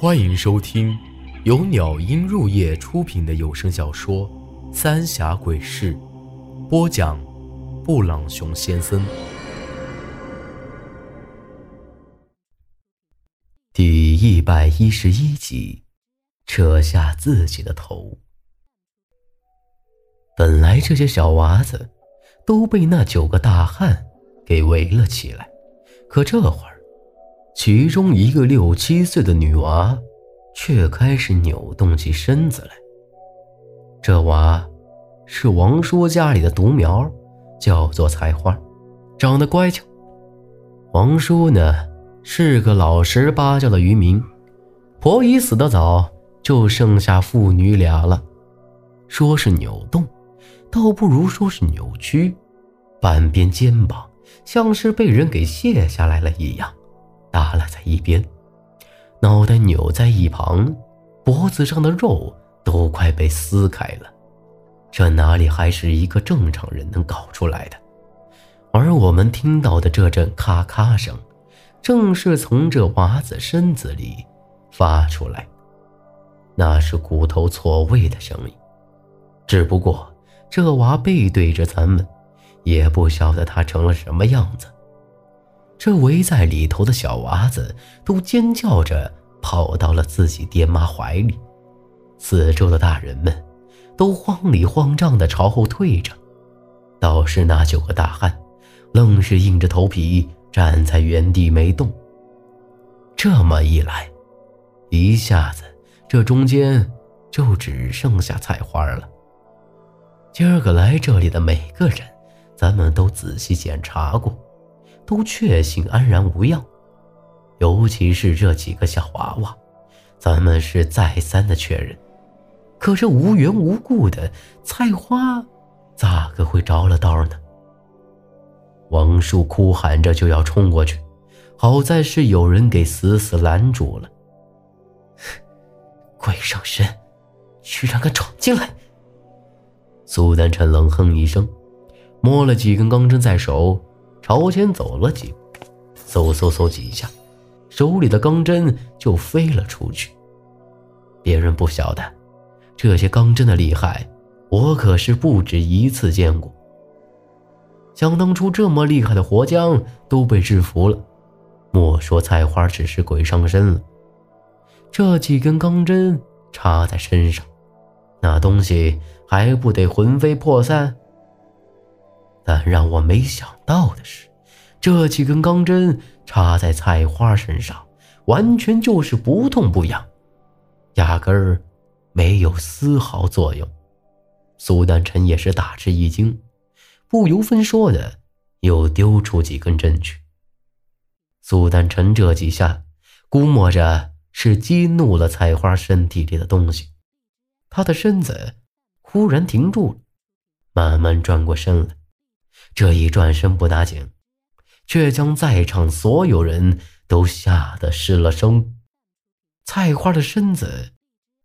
欢迎收听由鸟音入夜出品的有声小说《三峡鬼事》，播讲：布朗熊先生。第一百一十一集，扯下自己的头。本来这些小娃子都被那九个大汉给围了起来，可这会儿，其中一个六七岁的女娃却开始扭动起身子来。这娃是王叔家里的独苗，叫做菜花，长得乖巧。王叔呢？是个老实巴交的渔民，婆姨死得早，就剩下父女俩了。说是扭动，倒不如说是扭曲，半边肩膀像是被人给卸下来了一样，耷拉在一边，脑袋扭在一旁，脖子上的肉都快被撕开了。这哪里还是一个正常人能搞出来的？而我们听到的这阵咔咔声。正是从这娃子身子里发出来，那是骨头错位的声音。只不过这娃背对着咱们，也不晓得他成了什么样子。这围在里头的小娃子都尖叫着跑到了自己爹妈怀里，四周的大人们都慌里慌张地朝后退着，倒是那九个大汉，愣是硬着头皮。站在原地没动。这么一来，一下子这中间就只剩下菜花了。今儿个来这里的每个人，咱们都仔细检查过，都确信安然无恙。尤其是这几个小娃娃，咱们是再三的确认。可这无缘无故的菜花，咋个会着了道呢？王叔哭喊着就要冲过去，好在是有人给死死拦住了。鬼上身，居然敢闯进来！苏丹臣冷哼一声，摸了几根钢针在手，朝前走了几步，嗖嗖嗖几下，手里的钢针就飞了出去。别人不晓得，这些钢针的厉害，我可是不止一次见过。想当初这么厉害的活将都被制服了，莫说菜花只是鬼上身了，这几根钢针插在身上，那东西还不得魂飞魄散？但让我没想到的是，这几根钢针插在菜花身上，完全就是不痛不痒，压根儿没有丝毫作用。苏丹臣也是大吃一惊。不由分说的，又丢出几根针去。苏丹臣这几下，估摸着是激怒了菜花身体里的东西，他的身子忽然停住了，慢慢转过身来。这一转身不打紧，却将在场所有人都吓得失了声。菜花的身子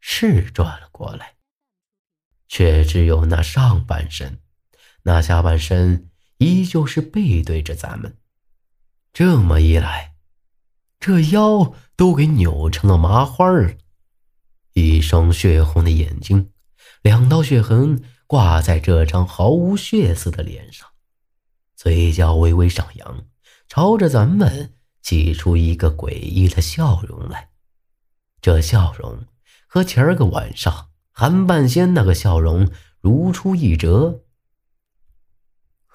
是转了过来，却只有那上半身。那下半身依旧是背对着咱们，这么一来，这腰都给扭成了麻花了。一双血红的眼睛，两道血痕挂在这张毫无血色的脸上，嘴角微微上扬，朝着咱们挤出一个诡异的笑容来。这笑容和前儿个晚上韩半仙那个笑容如出一辙。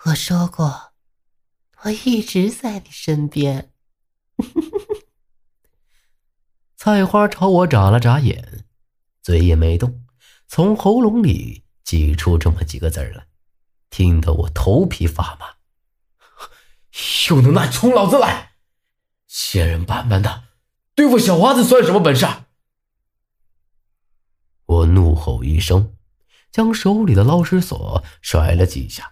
我说过，我一直在你身边。菜花朝我眨了眨眼，嘴也没动，从喉咙里挤出这么几个字来，听得我头皮发麻。又能耐冲老子来？仙人板板的，对付小娃子算什么本事？我怒吼一声，将手里的捞尸索甩了几下。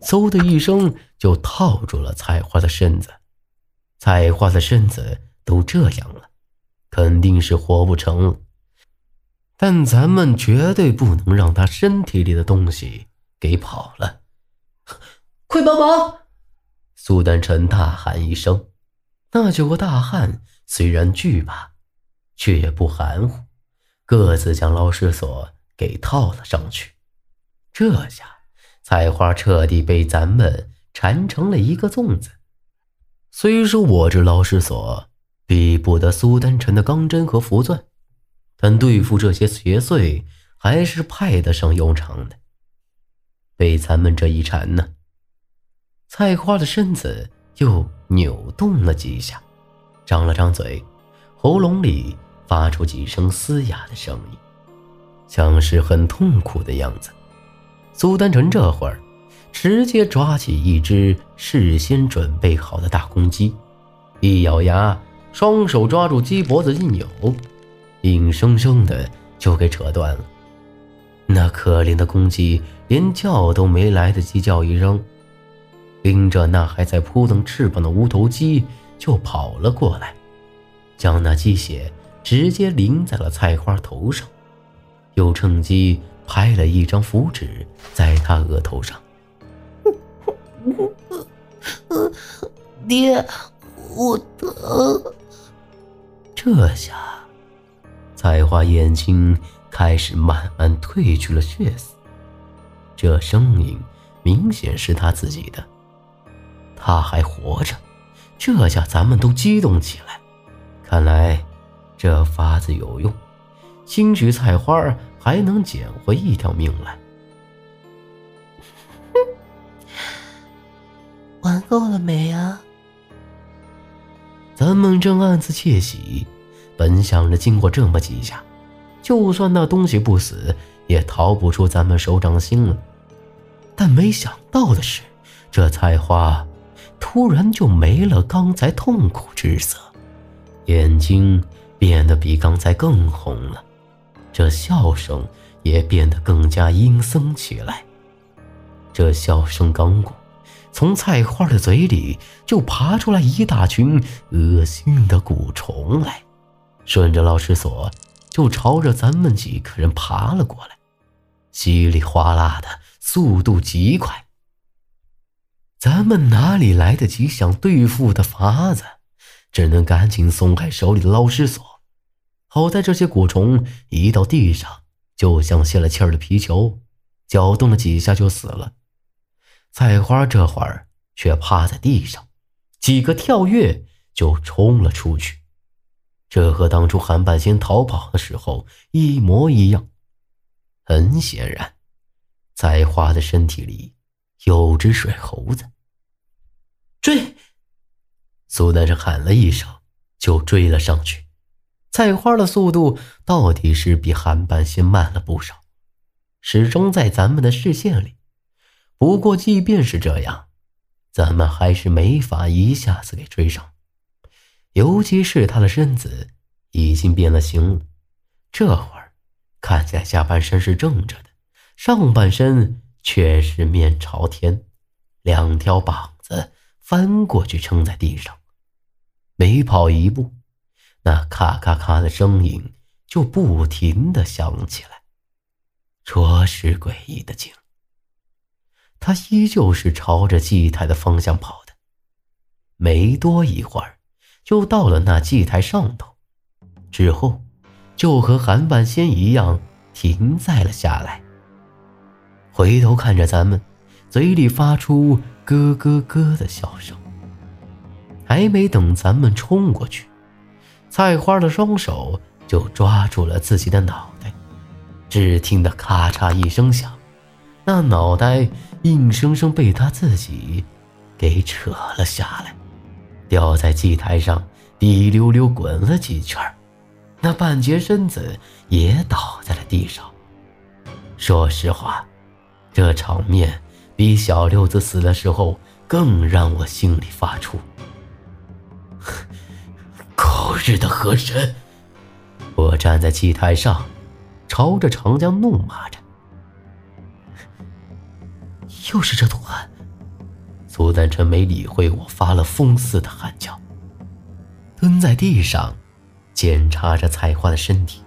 嗖的一声，就套住了菜花的身子。菜花的身子都这样了，肯定是活不成了。但咱们绝对不能让他身体里的东西给跑了！快帮忙！苏丹臣大喊一声。那九个大汉虽然惧怕，却也不含糊，各自将捞尸索给套了上去。这下，菜花彻底被咱们缠成了一个粽子。虽说我这捞尸索比不得苏丹臣的钢针和符钻，但对付这些邪祟还是派得上用场的。被咱们这一缠呢，菜花的身子又扭动了几下，张了张嘴，喉咙里发出几声嘶哑的声音，像是很痛苦的样子。苏丹臣这会儿直接抓起一只事先准备好的大公鸡，一咬牙，双手抓住鸡脖子一扭，硬生生的就给扯断了。那可怜的公鸡连叫都没来得及叫一声，拎着那还在扑腾翅膀的无头鸡就跑了过来，将那鸡血直接淋在了菜花头上，又趁机拍了一张符纸在他额头上。爹，我疼。这下，菜花眼睛。开始慢慢褪去了血丝，这声音明显是他自己的。他还活着，这下咱们都激动起来。看来这法子有用，兴许菜花还能捡回一条命来。玩够了没啊？咱们正暗自窃喜，本想着经过这么几下。就算那东西不死，也逃不出咱们手掌心了。但没想到的是，这菜花突然就没了刚才痛苦之色，眼睛变得比刚才更红了，这笑声也变得更加阴森起来。这笑声刚过，从菜花的嘴里就爬出来一大群恶心的蛊虫来，顺着老师所。就朝着咱们几个人爬了过来，稀里哗啦的，速度极快。咱们哪里来得及想对付的法子，只能赶紧松开手里的捞尸索。好在这些蛊虫一到地上，就像泄了气儿的皮球，搅动了几下就死了。菜花这会儿却趴在地上，几个跳跃就冲了出去。这和当初韩半仙逃跑的时候一模一样。很显然，在花的身体里有只水猴子。追！苏丹生喊了一声，就追了上去。菜花的速度到底是比韩半仙慢了不少，始终在咱们的视线里。不过，即便是这样，咱们还是没法一下子给追上。尤其是他的身子已经变了形了，这会儿看起来下半身是正着的，上半身却是面朝天，两条膀子翻过去撑在地上。每跑一步，那咔咔咔的声音就不停的响起来，着实诡异的紧。他依旧是朝着祭台的方向跑的，没多一会儿。就到了那祭台上头，之后就和韩半仙一样停在了下来，回头看着咱们，嘴里发出咯咯咯的笑声。还没等咱们冲过去，菜花的双手就抓住了自己的脑袋，只听得咔嚓一声响，那脑袋硬生生被他自己给扯了下来。掉在祭台上，滴溜溜滚了几圈那半截身子也倒在了地上。说实话，这场面比小六子死的时候更让我心里发怵。狗日的河神！我站在祭台上，朝着长江怒骂着：“又是这图案！”苏丹臣没理会我发了疯似的喊叫，蹲在地上检查着菜花的身体。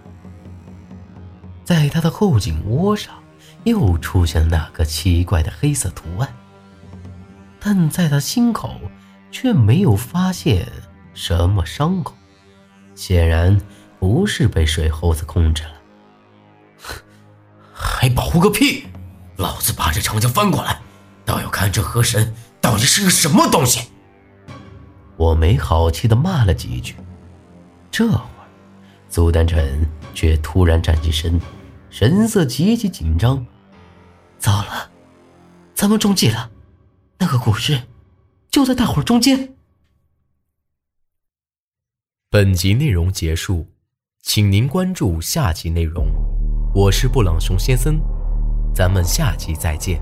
在他的后颈窝上又出现了那个奇怪的黑色图案，但在他心口却没有发现什么伤口，显然不是被水猴子控制了。还保护个屁！老子把这长江翻过来，倒要看这河神到底是个什么东西！我没好气的骂了几句。这会儿，苏丹臣却突然站起身，神色极其紧张。糟了，咱们中计了，那个古尸就在大伙中间。本集内容结束，请您关注下集内容。我是布朗熊先生，咱们下集再见。